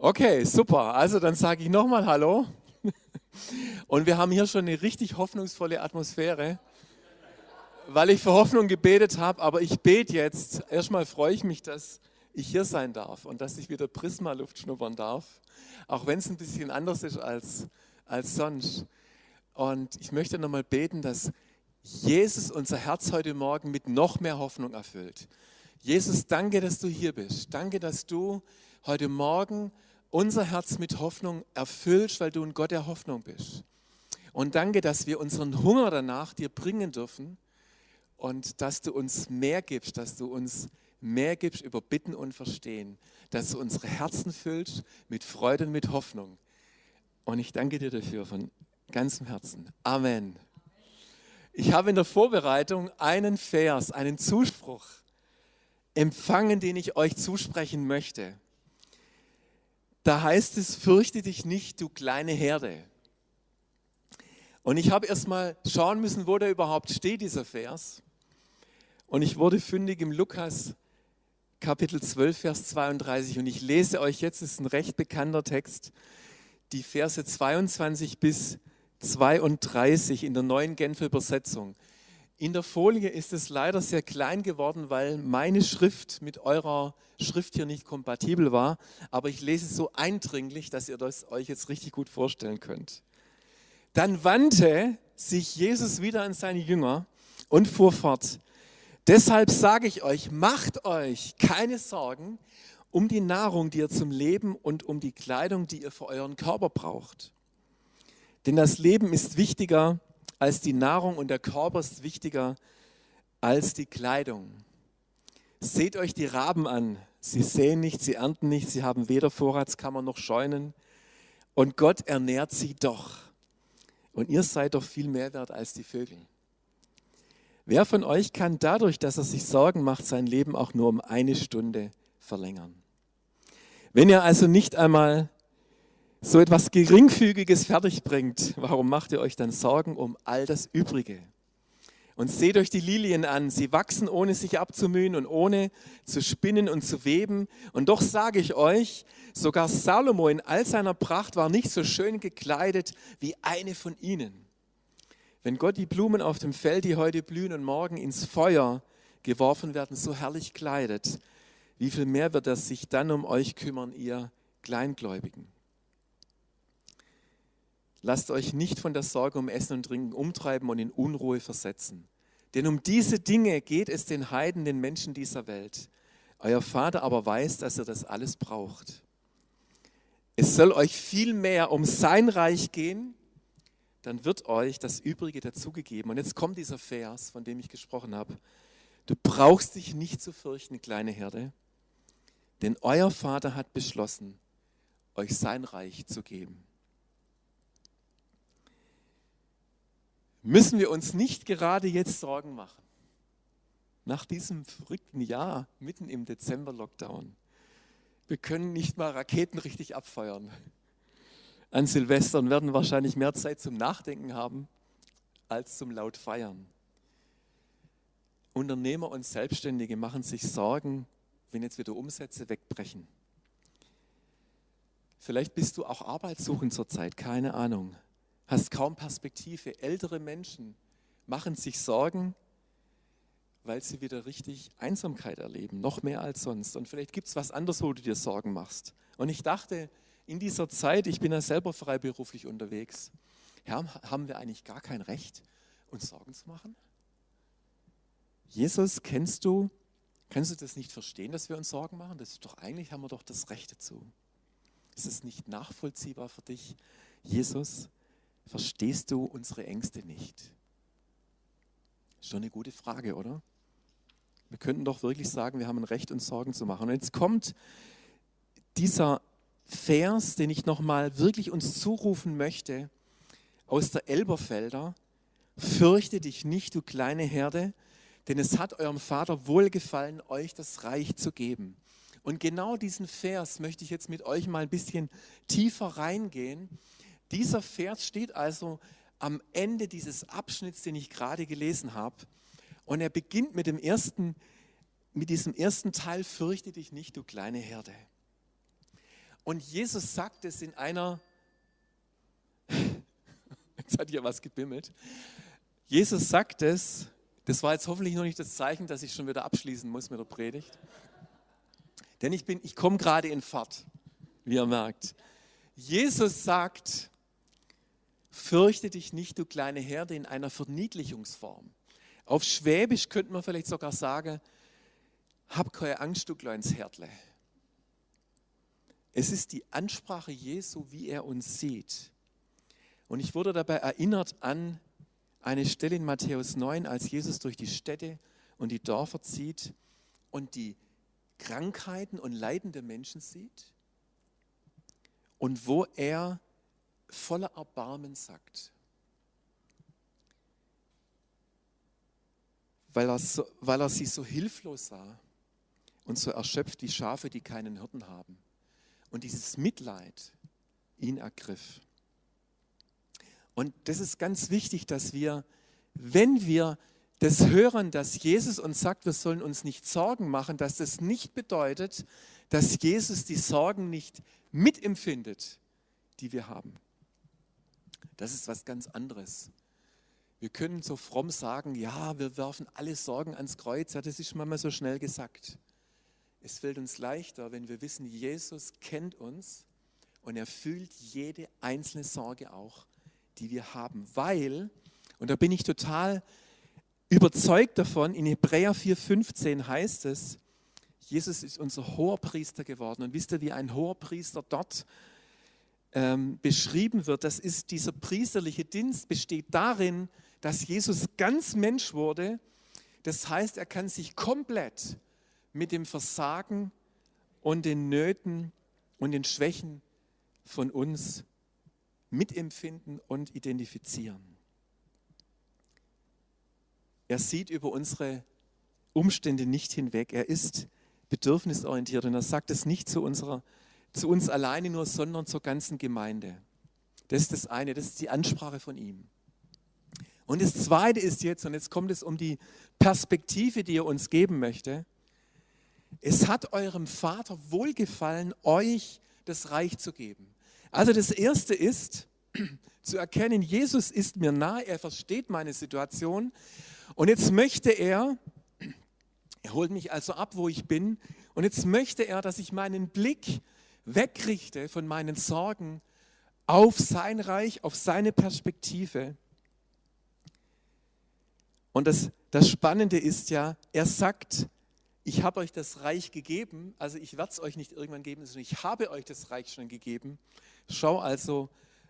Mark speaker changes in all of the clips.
Speaker 1: Okay, super. Also dann sage ich nochmal Hallo. Und wir haben hier schon eine richtig hoffnungsvolle Atmosphäre, weil ich für Hoffnung gebetet habe. Aber ich bete jetzt. Erstmal freue ich mich, dass ich hier sein darf und dass ich wieder Prisma-Luft schnuppern darf. Auch wenn es ein bisschen anders ist als, als sonst. Und ich möchte nochmal beten, dass Jesus unser Herz heute Morgen mit noch mehr Hoffnung erfüllt. Jesus, danke, dass du hier bist. Danke, dass du heute Morgen unser Herz mit Hoffnung erfüllst, weil du ein Gott der Hoffnung bist. Und danke, dass wir unseren Hunger danach dir bringen dürfen und dass du uns mehr gibst, dass du uns mehr gibst über Bitten und Verstehen, dass du unsere Herzen füllst mit Freude und mit Hoffnung. Und ich danke dir dafür von ganzem Herzen. Amen. Ich habe in der Vorbereitung einen Vers, einen Zuspruch empfangen, den ich euch zusprechen möchte. Da heißt es, fürchte dich nicht, du kleine Herde. Und ich habe erst mal schauen müssen, wo der überhaupt steht, dieser Vers. Und ich wurde fündig im Lukas Kapitel 12, Vers 32. Und ich lese euch jetzt, es ist ein recht bekannter Text, die Verse 22 bis 32 in der neuen Genfer Übersetzung. In der Folie ist es leider sehr klein geworden, weil meine Schrift mit eurer Schrift hier nicht kompatibel war. Aber ich lese es so eindringlich, dass ihr das euch jetzt richtig gut vorstellen könnt. Dann wandte sich Jesus wieder an seine Jünger und fuhr fort. Deshalb sage ich euch, macht euch keine Sorgen um die Nahrung, die ihr zum Leben und um die Kleidung, die ihr für euren Körper braucht. Denn das Leben ist wichtiger als die Nahrung und der Körper ist wichtiger als die Kleidung. Seht euch die Raben an. Sie säen nicht, sie ernten nicht, sie haben weder Vorratskammer noch Scheunen. Und Gott ernährt sie doch. Und ihr seid doch viel mehr wert als die Vögel. Wer von euch kann dadurch, dass er sich Sorgen macht, sein Leben auch nur um eine Stunde verlängern? Wenn ihr also nicht einmal so etwas Geringfügiges fertigbringt, warum macht ihr euch dann Sorgen um all das Übrige? Und seht euch die Lilien an, sie wachsen ohne sich abzumühen und ohne zu spinnen und zu weben. Und doch sage ich euch, sogar Salomo in all seiner Pracht war nicht so schön gekleidet wie eine von ihnen. Wenn Gott die Blumen auf dem Feld, die heute blühen und morgen ins Feuer geworfen werden, so herrlich kleidet, wie viel mehr wird er sich dann um euch kümmern, ihr Kleingläubigen? Lasst euch nicht von der Sorge um Essen und Trinken umtreiben und in Unruhe versetzen. Denn um diese Dinge geht es den Heiden, den Menschen dieser Welt. Euer Vater aber weiß, dass ihr das alles braucht. Es soll euch viel mehr um sein Reich gehen, dann wird euch das Übrige dazugegeben. Und jetzt kommt dieser Vers, von dem ich gesprochen habe. Du brauchst dich nicht zu fürchten, kleine Herde, denn euer Vater hat beschlossen, euch sein Reich zu geben. Müssen wir uns nicht gerade jetzt Sorgen machen. Nach diesem verrückten Jahr, mitten im Dezember-Lockdown. Wir können nicht mal Raketen richtig abfeuern. An Silvester und werden wahrscheinlich mehr Zeit zum Nachdenken haben als zum laut Feiern. Unternehmer und Selbstständige machen sich Sorgen, wenn jetzt wieder Umsätze wegbrechen. Vielleicht bist du auch arbeitssuchend zurzeit, keine Ahnung hast kaum Perspektive. Ältere Menschen machen sich Sorgen, weil sie wieder richtig Einsamkeit erleben, noch mehr als sonst. Und vielleicht gibt es was anderes, wo du dir Sorgen machst. Und ich dachte, in dieser Zeit, ich bin ja selber freiberuflich unterwegs, haben wir eigentlich gar kein Recht, uns Sorgen zu machen? Jesus, kennst du, kannst du das nicht verstehen, dass wir uns Sorgen machen? Das ist doch eigentlich, haben wir doch das Recht dazu. Ist es nicht nachvollziehbar für dich, Jesus? Verstehst du unsere Ängste nicht? Schon eine gute Frage, oder? Wir könnten doch wirklich sagen, wir haben ein Recht, uns Sorgen zu machen. Und jetzt kommt dieser Vers, den ich nochmal wirklich uns zurufen möchte, aus der Elberfelder. Fürchte dich nicht, du kleine Herde, denn es hat eurem Vater wohlgefallen, euch das Reich zu geben. Und genau diesen Vers möchte ich jetzt mit euch mal ein bisschen tiefer reingehen dieser Vers steht also am Ende dieses Abschnitts, den ich gerade gelesen habe. Und er beginnt mit, dem ersten, mit diesem ersten Teil, fürchte dich nicht, du kleine Herde. Und Jesus sagt es in einer, jetzt hat hier was gebimmelt. Jesus sagt es, das war jetzt hoffentlich noch nicht das Zeichen, dass ich schon wieder abschließen muss mit der Predigt. Denn ich, bin, ich komme gerade in Fahrt, wie ihr merkt. Jesus sagt, fürchte dich nicht, du kleine Herde, in einer Verniedlichungsform. Auf Schwäbisch könnte man vielleicht sogar sagen, hab keine Angst, du kleines Herdle. Es ist die Ansprache Jesu, wie er uns sieht. Und ich wurde dabei erinnert an eine Stelle in Matthäus 9, als Jesus durch die Städte und die Dörfer zieht und die Krankheiten und leidende Menschen sieht und wo er voller Erbarmen sagt, weil er, so, weil er sie so hilflos sah und so erschöpft wie Schafe, die keinen Hirten haben. Und dieses Mitleid ihn ergriff. Und das ist ganz wichtig, dass wir, wenn wir das hören, dass Jesus uns sagt, wir sollen uns nicht Sorgen machen, dass das nicht bedeutet, dass Jesus die Sorgen nicht mitempfindet, die wir haben. Das ist was ganz anderes. Wir können so fromm sagen, ja, wir werfen alle Sorgen ans Kreuz. Ja, das ist manchmal so schnell gesagt. Es fällt uns leichter, wenn wir wissen, Jesus kennt uns und er fühlt jede einzelne Sorge auch die wir haben, weil, und da bin ich total überzeugt davon, in Hebräer 4,15 heißt es, Jesus ist unser hoher Priester geworden. Und wisst ihr, wie ein hoher Priester dort ähm, beschrieben wird? Das ist dieser priesterliche Dienst, besteht darin, dass Jesus ganz Mensch wurde. Das heißt, er kann sich komplett mit dem Versagen und den Nöten und den Schwächen von uns mitempfinden und identifizieren. Er sieht über unsere Umstände nicht hinweg. Er ist bedürfnisorientiert und er sagt es nicht zu, unserer, zu uns alleine nur, sondern zur ganzen Gemeinde. Das ist das eine, das ist die Ansprache von ihm. Und das zweite ist jetzt, und jetzt kommt es um die Perspektive, die er uns geben möchte. Es hat eurem Vater wohlgefallen, euch das Reich zu geben. Also das Erste ist zu erkennen, Jesus ist mir nah, er versteht meine Situation und jetzt möchte er, er holt mich also ab, wo ich bin und jetzt möchte er, dass ich meinen Blick wegrichte von meinen Sorgen auf sein Reich, auf seine Perspektive. Und das, das Spannende ist ja, er sagt, ich habe euch das Reich gegeben, also ich werde es euch nicht irgendwann geben, sondern ich habe euch das Reich schon gegeben. Schau also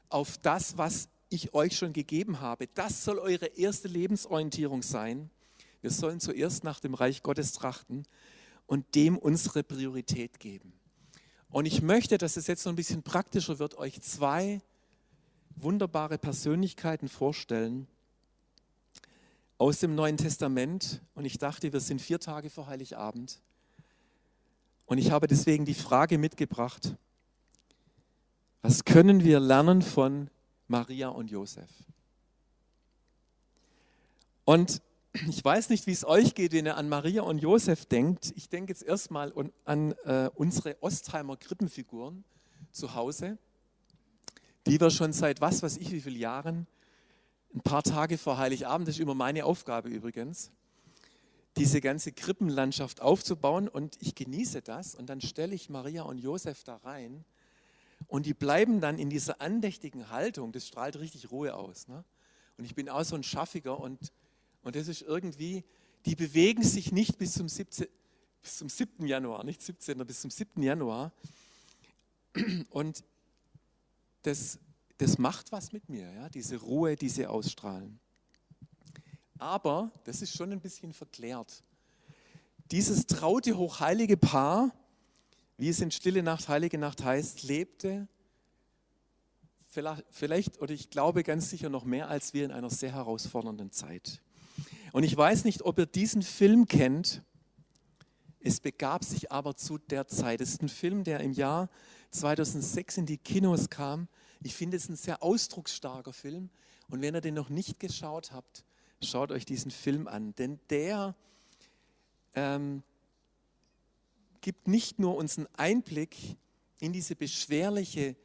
Speaker 1: auf das, was ich euch schon gegeben habe. Das soll eure erste Lebensorientierung sein. Wir sollen zuerst nach dem Reich Gottes trachten und dem unsere Priorität geben. Und ich möchte, dass es jetzt so ein bisschen praktischer wird, euch zwei wunderbare Persönlichkeiten vorstellen aus dem Neuen Testament. Und ich dachte, wir sind vier Tage vor Heiligabend. Und ich habe deswegen die Frage mitgebracht, was können wir lernen von Maria und Josef? Und ich weiß nicht, wie es euch geht, wenn ihr an Maria und Josef denkt. Ich denke jetzt erstmal an äh, unsere Ostheimer Krippenfiguren zu Hause, die wir schon seit was weiß ich wie vielen Jahren, ein paar Tage vor Heiligabend, das ist immer meine Aufgabe übrigens, diese ganze Krippenlandschaft aufzubauen und ich genieße das und dann stelle ich Maria und Josef da rein und die bleiben dann in dieser andächtigen Haltung, das strahlt richtig Ruhe aus. Ne? Und ich bin auch so ein Schaffiger und, und das ist irgendwie, die bewegen sich nicht bis zum, 17, bis zum 7. Januar, nicht 17. bis zum 7. Januar. Und das, das macht was mit mir, ja? diese Ruhe, die sie ausstrahlen. Aber, das ist schon ein bisschen verklärt. Dieses traute, hochheilige Paar, wie es in Stille Nacht, Heilige Nacht heißt, lebte vielleicht, oder ich glaube ganz sicher noch mehr als wir in einer sehr herausfordernden Zeit. Und ich weiß nicht, ob ihr diesen Film kennt. Es begab sich aber zu der Zeit. Es ist ein Film, der im Jahr 2006 in die Kinos kam. Ich finde es ein sehr ausdrucksstarker Film. Und wenn ihr den noch nicht geschaut habt, schaut euch diesen Film an. Denn der ähm, gibt nicht nur uns einen Einblick in diese beschwerliche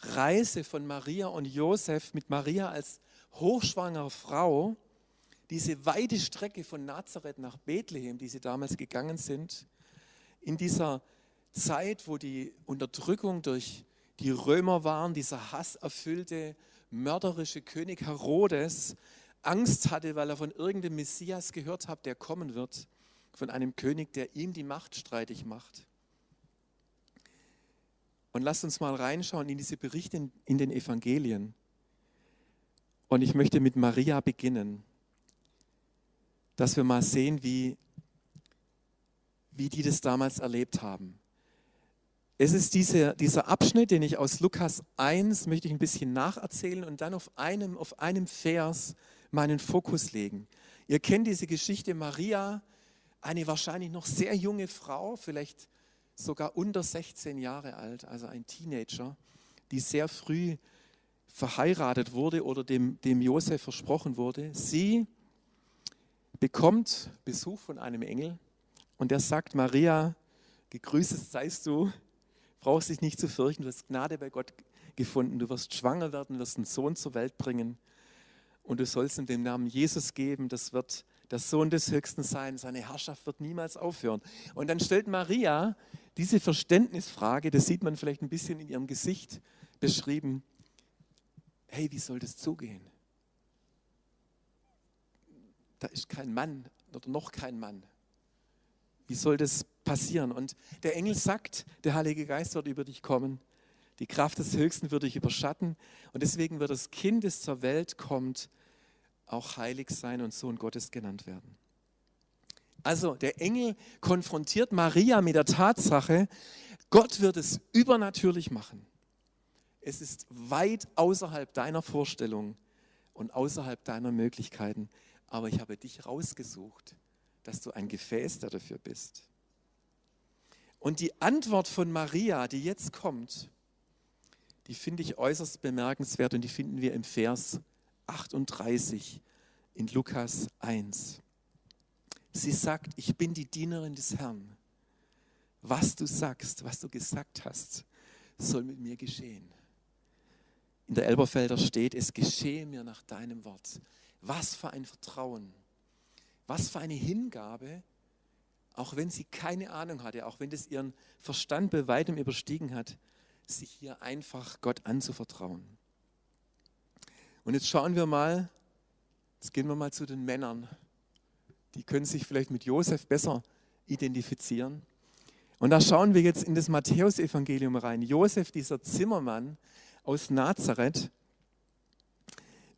Speaker 1: Reise von Maria und Josef mit Maria als hochschwangere Frau, diese weite Strecke von Nazareth nach Bethlehem, die sie damals gegangen sind, in dieser Zeit, wo die Unterdrückung durch die Römer waren, dieser hasserfüllte, mörderische König Herodes Angst hatte, weil er von irgendeinem Messias gehört hat, der kommen wird, von einem König, der ihm die Macht streitig macht. Und lasst uns mal reinschauen in diese Berichte in den Evangelien. Und ich möchte mit Maria beginnen, dass wir mal sehen, wie, wie die das damals erlebt haben. Es ist diese, dieser Abschnitt, den ich aus Lukas 1 möchte ich ein bisschen nacherzählen und dann auf einem, auf einem Vers meinen Fokus legen. Ihr kennt diese Geschichte Maria, eine wahrscheinlich noch sehr junge Frau, vielleicht sogar unter 16 Jahre alt, also ein Teenager, die sehr früh verheiratet wurde oder dem, dem Josef versprochen wurde. Sie bekommt Besuch von einem Engel und der sagt, Maria, gegrüßet seist du, brauchst dich nicht zu fürchten, du hast Gnade bei Gott gefunden, du wirst schwanger werden, wirst einen Sohn zur Welt bringen. Und du sollst ihm den Namen Jesus geben, das wird der Sohn des Höchsten sein, seine Herrschaft wird niemals aufhören. Und dann stellt Maria diese Verständnisfrage, das sieht man vielleicht ein bisschen in ihrem Gesicht beschrieben, hey, wie soll das zugehen? Da ist kein Mann oder noch kein Mann. Wie soll das passieren? Und der Engel sagt, der Heilige Geist wird über dich kommen. Die Kraft des Höchsten wird dich überschatten. Und deswegen wird das Kind, das zur Welt kommt, auch heilig sein und Sohn Gottes genannt werden. Also der Engel konfrontiert Maria mit der Tatsache, Gott wird es übernatürlich machen. Es ist weit außerhalb deiner Vorstellung und außerhalb deiner Möglichkeiten, aber ich habe dich rausgesucht, dass du ein Gefäß dafür bist. Und die Antwort von Maria, die jetzt kommt, die finde ich äußerst bemerkenswert und die finden wir im Vers 38 in Lukas 1. Sie sagt, ich bin die Dienerin des Herrn. Was du sagst, was du gesagt hast, soll mit mir geschehen. In der Elberfelder steht, es geschehe mir nach deinem Wort. Was für ein Vertrauen, was für eine Hingabe, auch wenn sie keine Ahnung hatte, auch wenn das ihren Verstand bei weitem überstiegen hat, sich hier einfach Gott anzuvertrauen. Und jetzt schauen wir mal, jetzt gehen wir mal zu den Männern. Die können sich vielleicht mit Josef besser identifizieren. Und da schauen wir jetzt in das Matthäusevangelium rein. Josef, dieser Zimmermann aus Nazareth,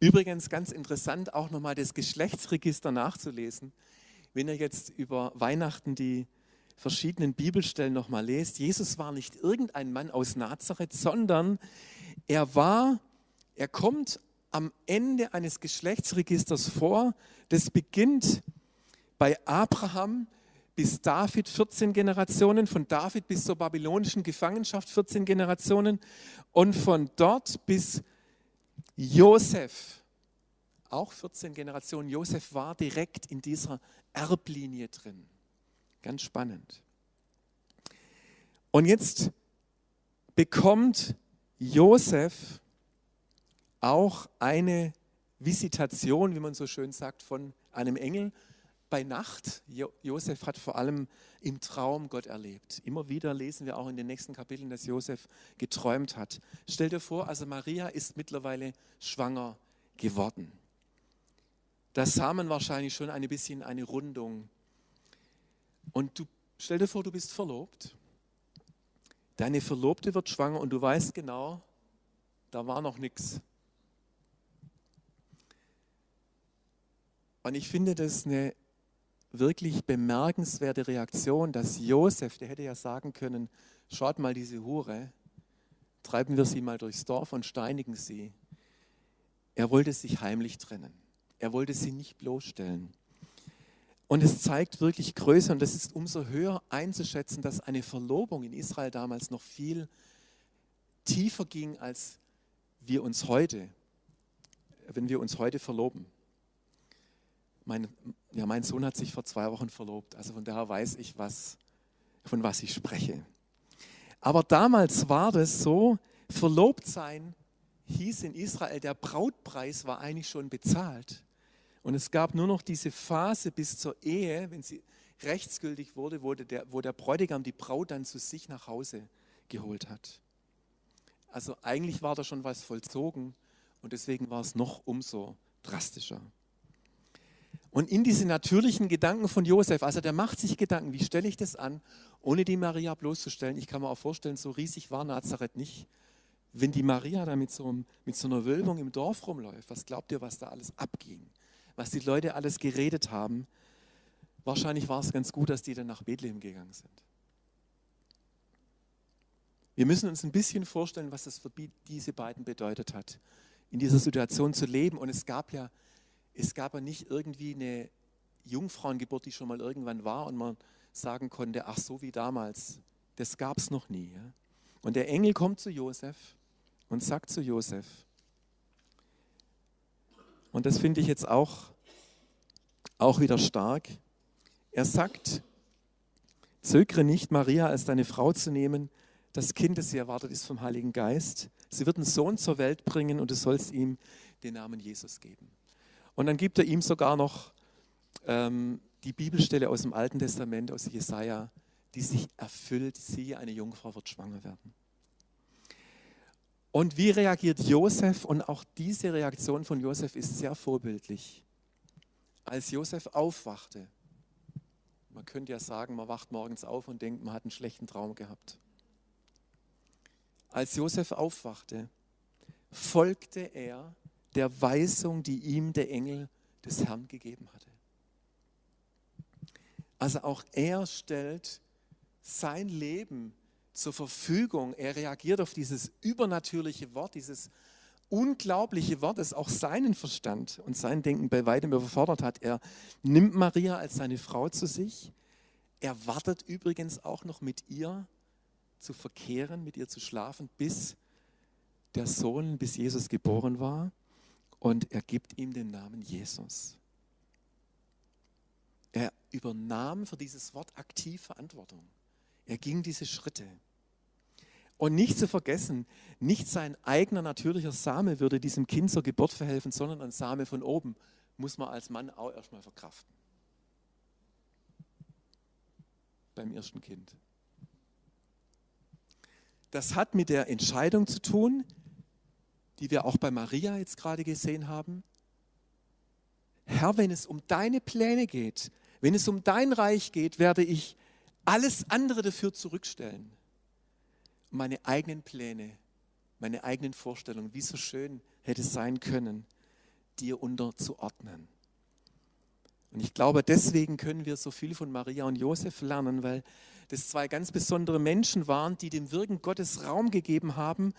Speaker 1: übrigens ganz interessant, auch nochmal das Geschlechtsregister nachzulesen. Wenn ihr jetzt über Weihnachten die verschiedenen Bibelstellen nochmal lest, Jesus war nicht irgendein Mann aus Nazareth, sondern er war, er kommt am Ende eines Geschlechtsregisters vor. Das beginnt bei Abraham bis David 14 Generationen, von David bis zur babylonischen Gefangenschaft 14 Generationen und von dort bis Josef auch 14 Generationen. Josef war direkt in dieser Erblinie drin. Ganz spannend. Und jetzt bekommt Josef auch eine Visitation, wie man so schön sagt, von einem Engel bei Nacht. Josef hat vor allem im Traum Gott erlebt. Immer wieder lesen wir auch in den nächsten Kapiteln, dass Josef geträumt hat. Stell dir vor, also Maria ist mittlerweile schwanger geworden. Da sah man wahrscheinlich schon ein bisschen eine Rundung. Und du stell dir vor, du bist verlobt. Deine Verlobte wird schwanger und du weißt genau, da war noch nichts. Und ich finde das eine wirklich bemerkenswerte Reaktion, dass Josef, der hätte ja sagen können, schaut mal diese Hure, treiben wir sie mal durchs Dorf und steinigen sie. Er wollte sich heimlich trennen. Er wollte sie nicht bloßstellen. Und es zeigt wirklich Größe und das ist umso höher einzuschätzen, dass eine Verlobung in Israel damals noch viel tiefer ging, als wir uns heute, wenn wir uns heute verloben. Mein, ja, mein Sohn hat sich vor zwei Wochen verlobt, also von daher weiß ich, was, von was ich spreche. Aber damals war das so, verlobt sein hieß in Israel, der Brautpreis war eigentlich schon bezahlt. Und es gab nur noch diese Phase bis zur Ehe, wenn sie rechtsgültig wurde, wo der, wo der Bräutigam die Braut dann zu sich nach Hause geholt hat. Also eigentlich war da schon was vollzogen und deswegen war es noch umso drastischer. Und in diese natürlichen Gedanken von Josef, also der macht sich Gedanken, wie stelle ich das an, ohne die Maria bloßzustellen. Ich kann mir auch vorstellen, so riesig war Nazareth nicht. Wenn die Maria da mit so, mit so einer Wölbung im Dorf rumläuft, was glaubt ihr, was da alles abging? Was die Leute alles geredet haben? Wahrscheinlich war es ganz gut, dass die dann nach Bethlehem gegangen sind. Wir müssen uns ein bisschen vorstellen, was das für diese beiden bedeutet hat, in dieser Situation zu leben. Und es gab ja es gab ja nicht irgendwie eine Jungfrauengeburt, die schon mal irgendwann war und man sagen konnte, ach so wie damals. Das gab es noch nie. Und der Engel kommt zu Josef und sagt zu Josef, und das finde ich jetzt auch, auch wieder stark, er sagt, zögere nicht, Maria als deine Frau zu nehmen, das Kind, das sie erwartet, ist vom Heiligen Geist. Sie wird einen Sohn zur Welt bringen und du sollst ihm den Namen Jesus geben. Und dann gibt er ihm sogar noch ähm, die Bibelstelle aus dem Alten Testament, aus Jesaja, die sich erfüllt: Siehe, eine Jungfrau wird schwanger werden. Und wie reagiert Josef? Und auch diese Reaktion von Josef ist sehr vorbildlich. Als Josef aufwachte, man könnte ja sagen, man wacht morgens auf und denkt, man hat einen schlechten Traum gehabt. Als Josef aufwachte, folgte er der Weisung, die ihm der Engel des Herrn gegeben hatte. Also auch er stellt sein Leben zur Verfügung. Er reagiert auf dieses übernatürliche Wort, dieses unglaubliche Wort, das auch seinen Verstand und sein Denken bei weitem überfordert hat. Er nimmt Maria als seine Frau zu sich. Er wartet übrigens auch noch mit ihr zu verkehren, mit ihr zu schlafen, bis der Sohn, bis Jesus geboren war und er gibt ihm den Namen Jesus. Er übernahm für dieses Wort aktiv Verantwortung. Er ging diese Schritte. Und nicht zu vergessen, nicht sein eigener natürlicher Same würde diesem Kind zur Geburt verhelfen, sondern ein Same von oben muss man als Mann auch erstmal verkraften. Beim ersten Kind. Das hat mit der Entscheidung zu tun, die wir auch bei Maria jetzt gerade gesehen haben. Herr, wenn es um deine Pläne geht, wenn es um dein Reich geht, werde ich alles andere dafür zurückstellen. Meine eigenen Pläne, meine eigenen Vorstellungen, wie so schön hätte es sein können, dir unterzuordnen. Und ich glaube, deswegen können wir so viel von Maria und Josef lernen, weil das zwei ganz besondere Menschen waren, die dem Wirken Gottes Raum gegeben haben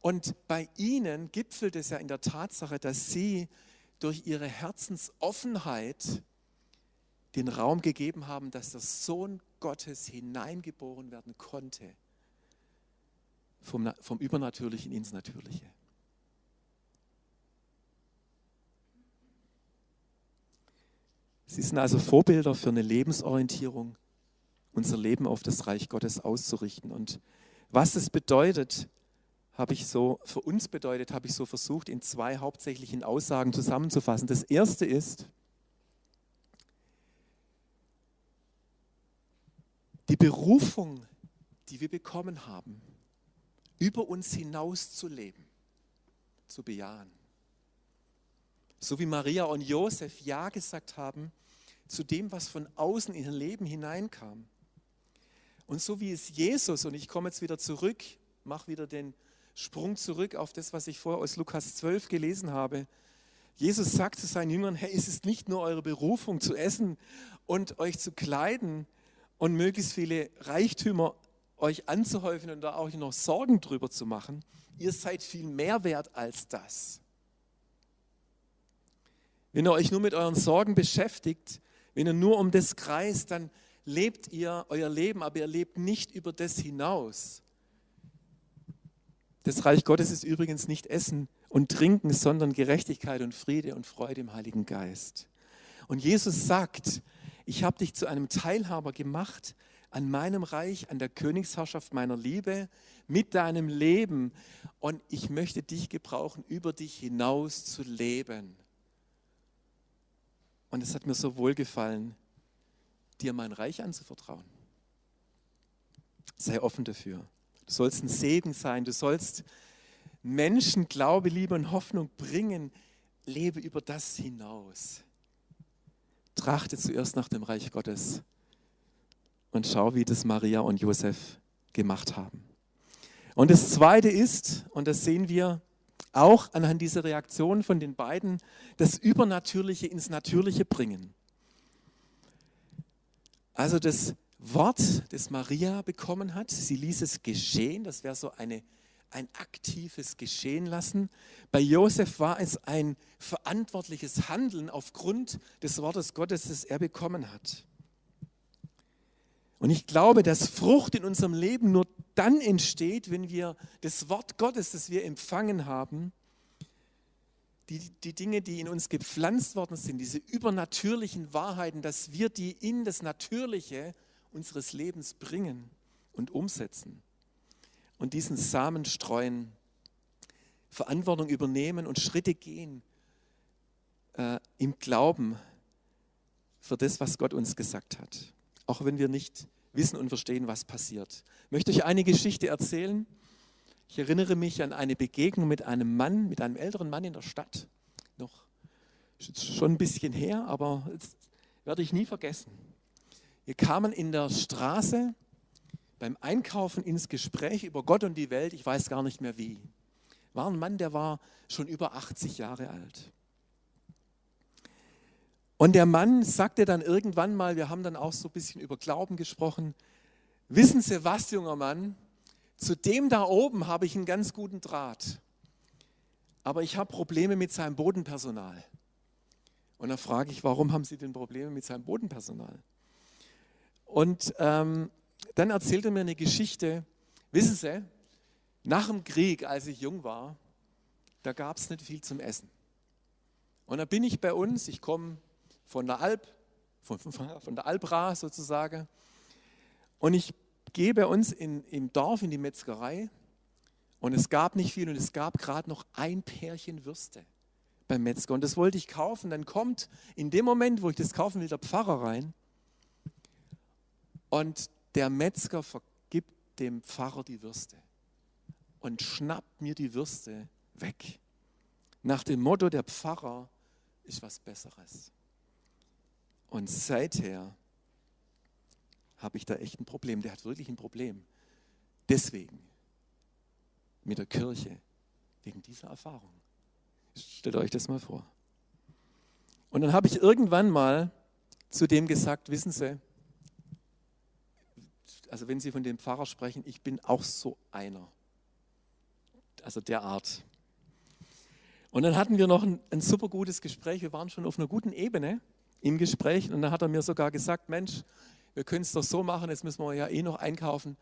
Speaker 1: und bei ihnen gipfelt es ja in der Tatsache, dass sie durch ihre Herzensoffenheit den Raum gegeben haben, dass der Sohn Gottes hineingeboren werden konnte. Vom, vom Übernatürlichen ins Natürliche. Sie sind also Vorbilder für eine Lebensorientierung, unser Leben auf das Reich Gottes auszurichten. Und was es bedeutet, habe ich so, für uns bedeutet, habe ich so versucht, in zwei hauptsächlichen Aussagen zusammenzufassen. Das erste ist, die Berufung, die wir bekommen haben, über uns hinaus zu leben, zu bejahen. So wie Maria und Josef Ja gesagt haben zu dem, was von außen in ihr Leben hineinkam. Und so wie es Jesus, und ich komme jetzt wieder zurück, mache wieder den Sprung zurück auf das, was ich vorher aus Lukas 12 gelesen habe. Jesus sagt zu seinen Jüngern, hey, ist es nicht nur eure Berufung zu essen und euch zu kleiden und möglichst viele Reichtümer euch anzuhäufen und da auch noch Sorgen drüber zu machen. Ihr seid viel mehr wert als das. Wenn ihr euch nur mit euren Sorgen beschäftigt, wenn ihr nur um das kreist, dann lebt ihr euer Leben, aber ihr lebt nicht über das hinaus. Das Reich Gottes ist übrigens nicht Essen und Trinken, sondern Gerechtigkeit und Friede und Freude im Heiligen Geist. Und Jesus sagt, ich habe dich zu einem Teilhaber gemacht an meinem Reich, an der Königsherrschaft meiner Liebe, mit deinem Leben. Und ich möchte dich gebrauchen, über dich hinaus zu leben. Und es hat mir so wohl gefallen, dir mein Reich anzuvertrauen. Sei offen dafür. Du sollst ein Segen sein. Du sollst Menschen Glaube, Liebe und Hoffnung bringen. Lebe über das hinaus. Trachte zuerst nach dem Reich Gottes und schau, wie das Maria und Josef gemacht haben. Und das Zweite ist, und das sehen wir auch anhand dieser Reaktion von den beiden, das Übernatürliche ins Natürliche bringen. Also das Wort, das Maria bekommen hat, sie ließ es geschehen, das wäre so eine, ein aktives Geschehen lassen. Bei Josef war es ein verantwortliches Handeln aufgrund des Wortes Gottes, das er bekommen hat. Und ich glaube, dass Frucht in unserem Leben nur dann entsteht, wenn wir das Wort Gottes, das wir empfangen haben, die, die Dinge, die in uns gepflanzt worden sind, diese übernatürlichen Wahrheiten, dass wir die in das Natürliche unseres Lebens bringen und umsetzen und diesen Samen streuen, Verantwortung übernehmen und Schritte gehen äh, im Glauben für das, was Gott uns gesagt hat auch wenn wir nicht wissen und verstehen, was passiert. Ich möchte euch eine Geschichte erzählen. Ich erinnere mich an eine Begegnung mit einem Mann, mit einem älteren Mann in der Stadt. Noch schon ein bisschen her, aber das werde ich nie vergessen. Wir kamen in der Straße beim Einkaufen ins Gespräch über Gott und die Welt, ich weiß gar nicht mehr wie. War ein Mann, der war schon über 80 Jahre alt. Und der Mann sagte dann irgendwann mal, wir haben dann auch so ein bisschen über Glauben gesprochen, wissen Sie was, junger Mann, zu dem da oben habe ich einen ganz guten Draht, aber ich habe Probleme mit seinem Bodenpersonal. Und dann frage ich, warum haben Sie denn Probleme mit seinem Bodenpersonal? Und ähm, dann erzählte er mir eine Geschichte, wissen Sie, nach dem Krieg, als ich jung war, da gab es nicht viel zum Essen. Und da bin ich bei uns, ich komme von der Alp, von, von der Alpra sozusagen. Und ich gehe bei uns in, im Dorf in die Metzgerei und es gab nicht viel und es gab gerade noch ein Pärchen Würste beim Metzger und das wollte ich kaufen. Dann kommt in dem Moment, wo ich das kaufen will, der Pfarrer rein und der Metzger vergibt dem Pfarrer die Würste und schnappt mir die Würste weg. Nach dem Motto, der Pfarrer ist was Besseres. Und seither habe ich da echt ein Problem. Der hat wirklich ein Problem. Deswegen mit der Kirche, wegen dieser Erfahrung. Stellt euch das mal vor. Und dann habe ich irgendwann mal zu dem gesagt, wissen Sie, also wenn Sie von dem Pfarrer sprechen, ich bin auch so einer. Also der Art. Und dann hatten wir noch ein, ein super gutes Gespräch. Wir waren schon auf einer guten Ebene im Gespräch und dann hat er mir sogar gesagt, Mensch, wir können es doch so machen, jetzt müssen wir ja eh noch einkaufen.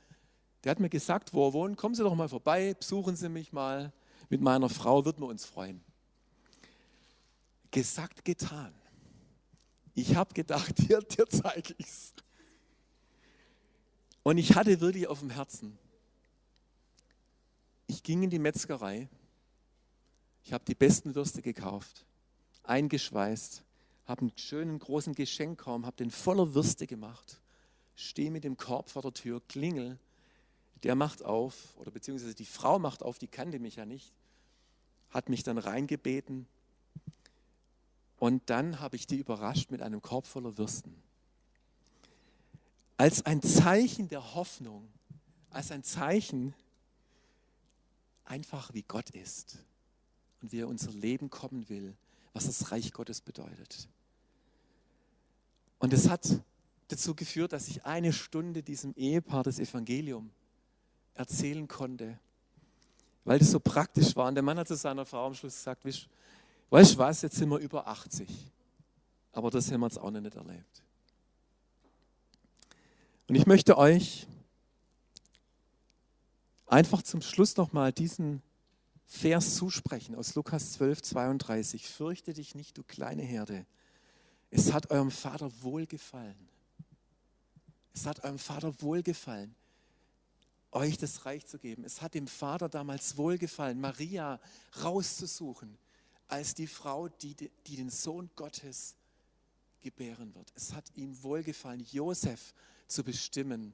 Speaker 1: Der hat mir gesagt, wo er wohnt, kommen Sie doch mal vorbei, besuchen Sie mich mal mit meiner Frau, würden wir uns freuen. Gesagt, getan. Ich habe gedacht, dir, dir zeige ich es. Und ich hatte wirklich auf dem Herzen, ich ging in die Metzgerei, ich habe die besten Würste gekauft, eingeschweißt, habe einen schönen großen Geschenkraum, habe den voller Würste gemacht, stehe mit dem Korb vor der Tür, klingel, der macht auf, oder beziehungsweise die Frau macht auf, die kannte mich ja nicht, hat mich dann reingebeten und dann habe ich die überrascht mit einem Korb voller Würsten. Als ein Zeichen der Hoffnung, als ein Zeichen einfach wie Gott ist und wie er unser Leben kommen will, was das Reich Gottes bedeutet. Und es hat dazu geführt, dass ich eine Stunde diesem Ehepaar das Evangelium erzählen konnte, weil das so praktisch war. Und der Mann hat zu seiner Frau am Schluss gesagt, weißt du was, jetzt sind wir über 80. Aber das haben wir jetzt auch noch nicht erlebt. Und ich möchte euch einfach zum Schluss nochmal diesen Vers zusprechen aus Lukas 12, 32. Fürchte dich nicht, du kleine Herde, es hat eurem Vater wohlgefallen. Es hat eurem Vater wohlgefallen, euch das Reich zu geben. Es hat dem Vater damals wohlgefallen, Maria rauszusuchen als die Frau, die, die den Sohn Gottes gebären wird. Es hat ihm wohlgefallen, Josef zu bestimmen,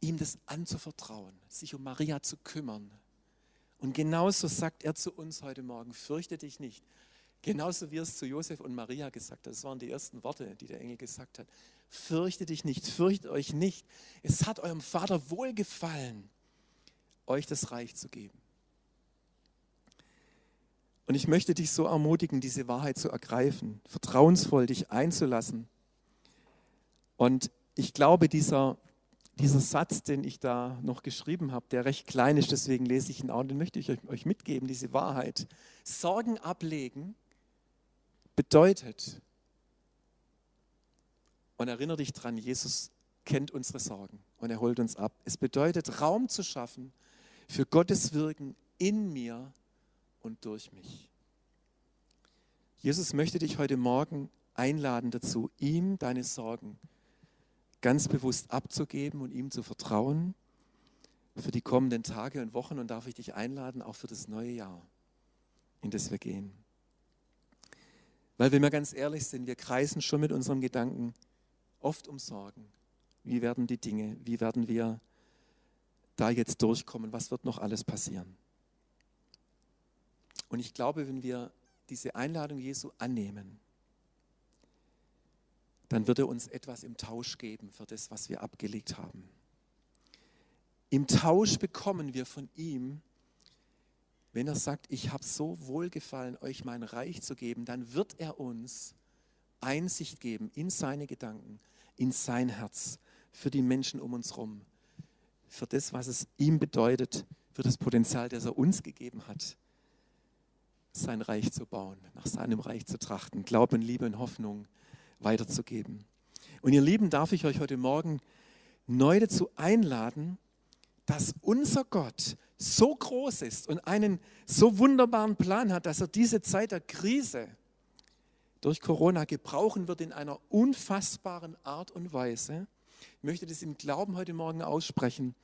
Speaker 1: ihm das anzuvertrauen, sich um Maria zu kümmern. Und genauso sagt er zu uns heute Morgen, fürchte dich nicht. Genauso wie er es zu Josef und Maria gesagt hat. Das waren die ersten Worte, die der Engel gesagt hat. Fürchte dich nicht, fürchtet euch nicht. Es hat eurem Vater wohlgefallen, euch das Reich zu geben. Und ich möchte dich so ermutigen, diese Wahrheit zu ergreifen, vertrauensvoll dich einzulassen. Und ich glaube, dieser, dieser Satz, den ich da noch geschrieben habe, der recht klein ist, deswegen lese ich ihn auch, den möchte ich euch mitgeben, diese Wahrheit. Sorgen ablegen bedeutet, und erinnere dich dran, Jesus kennt unsere Sorgen und er holt uns ab. Es bedeutet, Raum zu schaffen für Gottes Wirken in mir und durch mich. Jesus möchte dich heute Morgen einladen dazu, ihm deine Sorgen ganz bewusst abzugeben und ihm zu vertrauen für die kommenden Tage und Wochen und darf ich dich einladen, auch für das neue Jahr, in das wir gehen. Weil wenn wir ganz ehrlich sind, wir kreisen schon mit unserem Gedanken oft um Sorgen. Wie werden die Dinge, wie werden wir da jetzt durchkommen, was wird noch alles passieren? Und ich glaube, wenn wir diese Einladung Jesu annehmen, dann wird er uns etwas im Tausch geben für das, was wir abgelegt haben. Im Tausch bekommen wir von ihm, wenn er sagt, ich habe so wohlgefallen, euch mein Reich zu geben, dann wird er uns Einsicht geben in seine Gedanken, in sein Herz, für die Menschen um uns herum, für das, was es ihm bedeutet, für das Potenzial, das er uns gegeben hat, sein Reich zu bauen, nach seinem Reich zu trachten, Glauben, Liebe und Hoffnung weiterzugeben. Und ihr Lieben, darf ich euch heute Morgen neu dazu einladen, dass unser Gott so groß ist und einen so wunderbaren Plan hat, dass er diese Zeit der Krise durch Corona gebrauchen wird in einer unfassbaren Art und Weise. Ich möchte das im Glauben heute Morgen aussprechen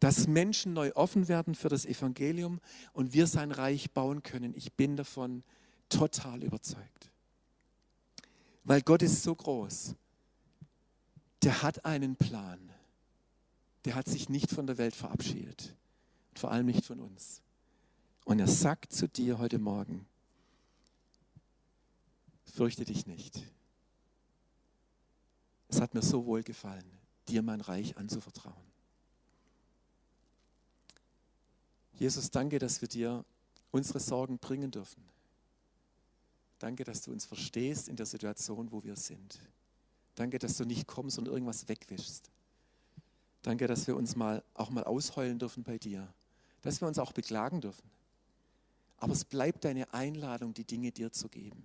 Speaker 1: dass Menschen neu offen werden für das Evangelium und wir sein Reich bauen können. Ich bin davon total überzeugt. Weil Gott ist so groß. Der hat einen Plan. Der hat sich nicht von der Welt verabschiedet. Vor allem nicht von uns. Und er sagt zu dir heute Morgen, fürchte dich nicht. Es hat mir so wohl gefallen, dir mein Reich anzuvertrauen. Jesus, danke, dass wir dir unsere Sorgen bringen dürfen. Danke, dass du uns verstehst in der Situation, wo wir sind. Danke, dass du nicht kommst und irgendwas wegwischst. Danke, dass wir uns mal auch mal ausheulen dürfen bei dir. Dass wir uns auch beklagen dürfen. Aber es bleibt deine Einladung, die Dinge dir zu geben.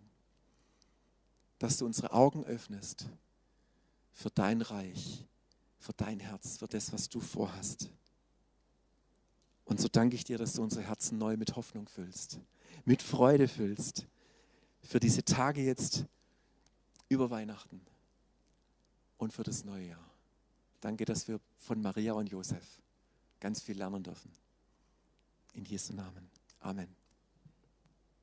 Speaker 1: Dass du unsere Augen öffnest für dein Reich, für dein Herz, für das, was du vorhast. Und so danke ich dir, dass du unsere Herzen neu mit Hoffnung füllst, mit Freude füllst für diese Tage jetzt über Weihnachten und für das neue Jahr. Danke, dass wir von Maria und Josef ganz viel lernen dürfen. In Jesu Namen. Amen.